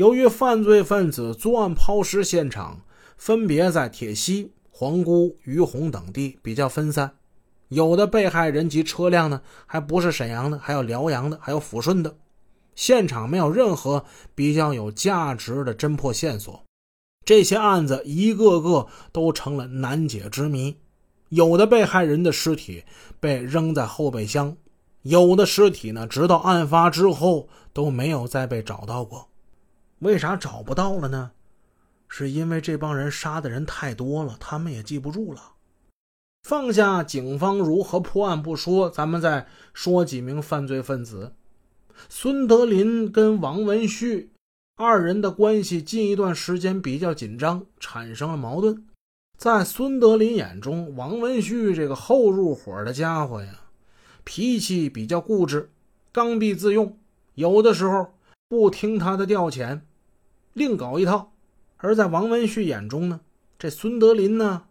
由于犯罪分子作案抛尸现场分别在铁西、皇姑、于洪等地比较分散，有的被害人及车辆呢还不是沈阳的，还有辽阳的，还有抚顺的。现场没有任何比较有价值的侦破线索，这些案子一个个都成了难解之谜。有的被害人的尸体被扔在后备箱，有的尸体呢，直到案发之后都没有再被找到过。为啥找不到了呢？是因为这帮人杀的人太多了，他们也记不住了。放下警方如何破案不说，咱们再说几名犯罪分子。孙德林跟王文旭二人的关系近一段时间比较紧张，产生了矛盾。在孙德林眼中，王文旭这个后入伙的家伙呀，脾气比较固执，刚愎自用，有的时候不听他的调遣，另搞一套。而在王文旭眼中呢，这孙德林呢，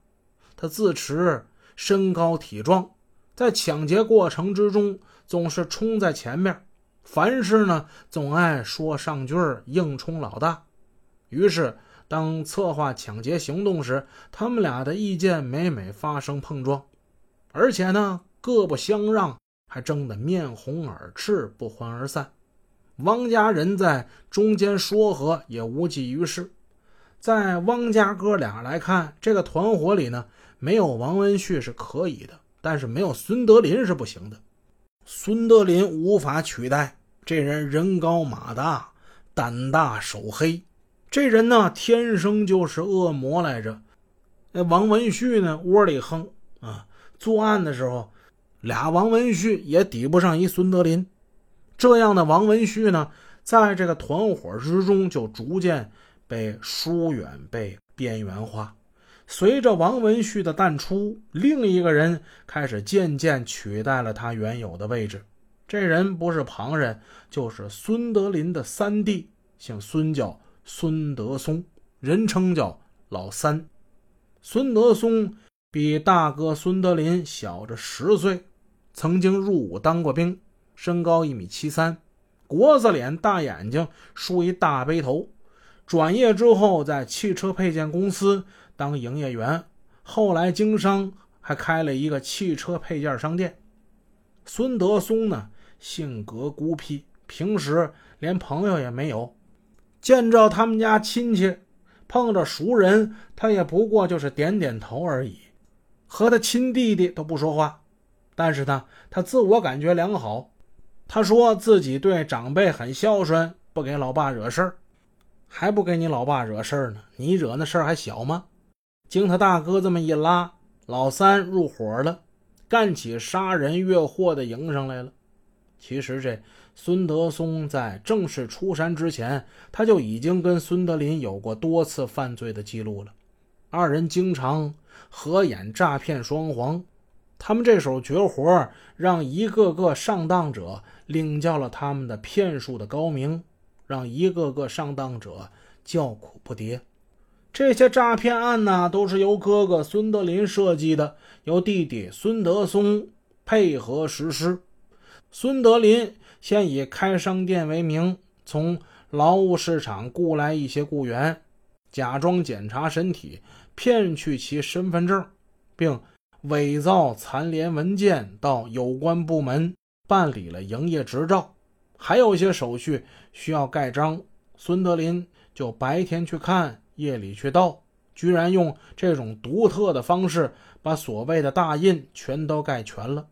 他自持身高体壮，在抢劫过程之中总是冲在前面。凡事呢，总爱说上句硬冲老大。于是，当策划抢劫行动时，他们俩的意见每每发生碰撞，而且呢，各不相让，还争得面红耳赤，不欢而散。汪家人在中间说和，也无济于事。在汪家哥俩来看，这个团伙里呢，没有王文旭是可以的，但是没有孙德林是不行的。孙德林无法取代。这人人高马大，胆大手黑。这人呢，天生就是恶魔来着。那王文旭呢，窝里横啊。作案的时候，俩王文旭也抵不上一孙德林。这样的王文旭呢，在这个团伙之中就逐渐被疏远、被边缘化。随着王文旭的淡出，另一个人开始渐渐取代了他原有的位置。这人不是旁人，就是孙德林的三弟，姓孙，叫孙德松，人称叫老三。孙德松比大哥孙德林小着十岁，曾经入伍当过兵，身高一米七三，国字脸，大眼睛，梳一大背头。转业之后，在汽车配件公司当营业员，后来经商，还开了一个汽车配件商店。孙德松呢？性格孤僻，平时连朋友也没有。见着他们家亲戚，碰着熟人，他也不过就是点点头而已，和他亲弟弟都不说话。但是呢，他自我感觉良好。他说自己对长辈很孝顺，不给老爸惹事儿，还不给你老爸惹事儿呢？你惹那事儿还小吗？经他大哥这么一拉，老三入伙了，干起杀人越货的营生来了。其实，这孙德松在正式出山之前，他就已经跟孙德林有过多次犯罪的记录了。二人经常合演诈骗双簧，他们这手绝活让一个个上当者领教了他们的骗术的高明，让一个个上当者叫苦不迭。这些诈骗案呢，都是由哥哥孙德林设计的，由弟弟孙德松配合实施。孙德林先以开商店为名，从劳务市场雇来一些雇员，假装检查身体，骗取其身份证，并伪造残联文件到有关部门办理了营业执照。还有一些手续需要盖章，孙德林就白天去看，夜里去盗，居然用这种独特的方式把所谓的大印全都盖全了。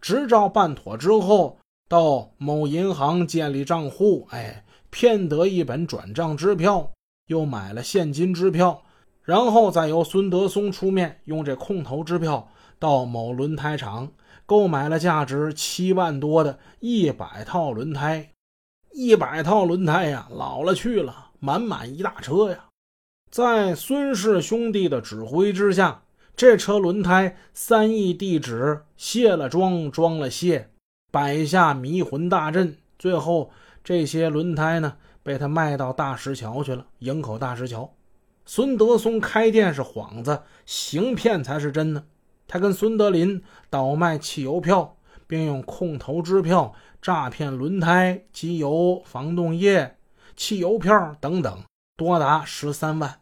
执照办妥之后，到某银行建立账户，哎，骗得一本转账支票，又买了现金支票，然后再由孙德松出面，用这空头支票到某轮胎厂购买了价值七万多的一百套轮胎，一百套轮胎呀，老了去了，满满一大车呀，在孙氏兄弟的指挥之下。这车轮胎三亿地址卸了装，装了卸，摆下迷魂大阵。最后这些轮胎呢，被他卖到大石桥去了，营口大石桥。孙德松开店是幌子，行骗才是真的。他跟孙德林倒卖汽油票，并用空头支票诈骗轮胎、机油、防冻液，汽油票等等，多达十三万。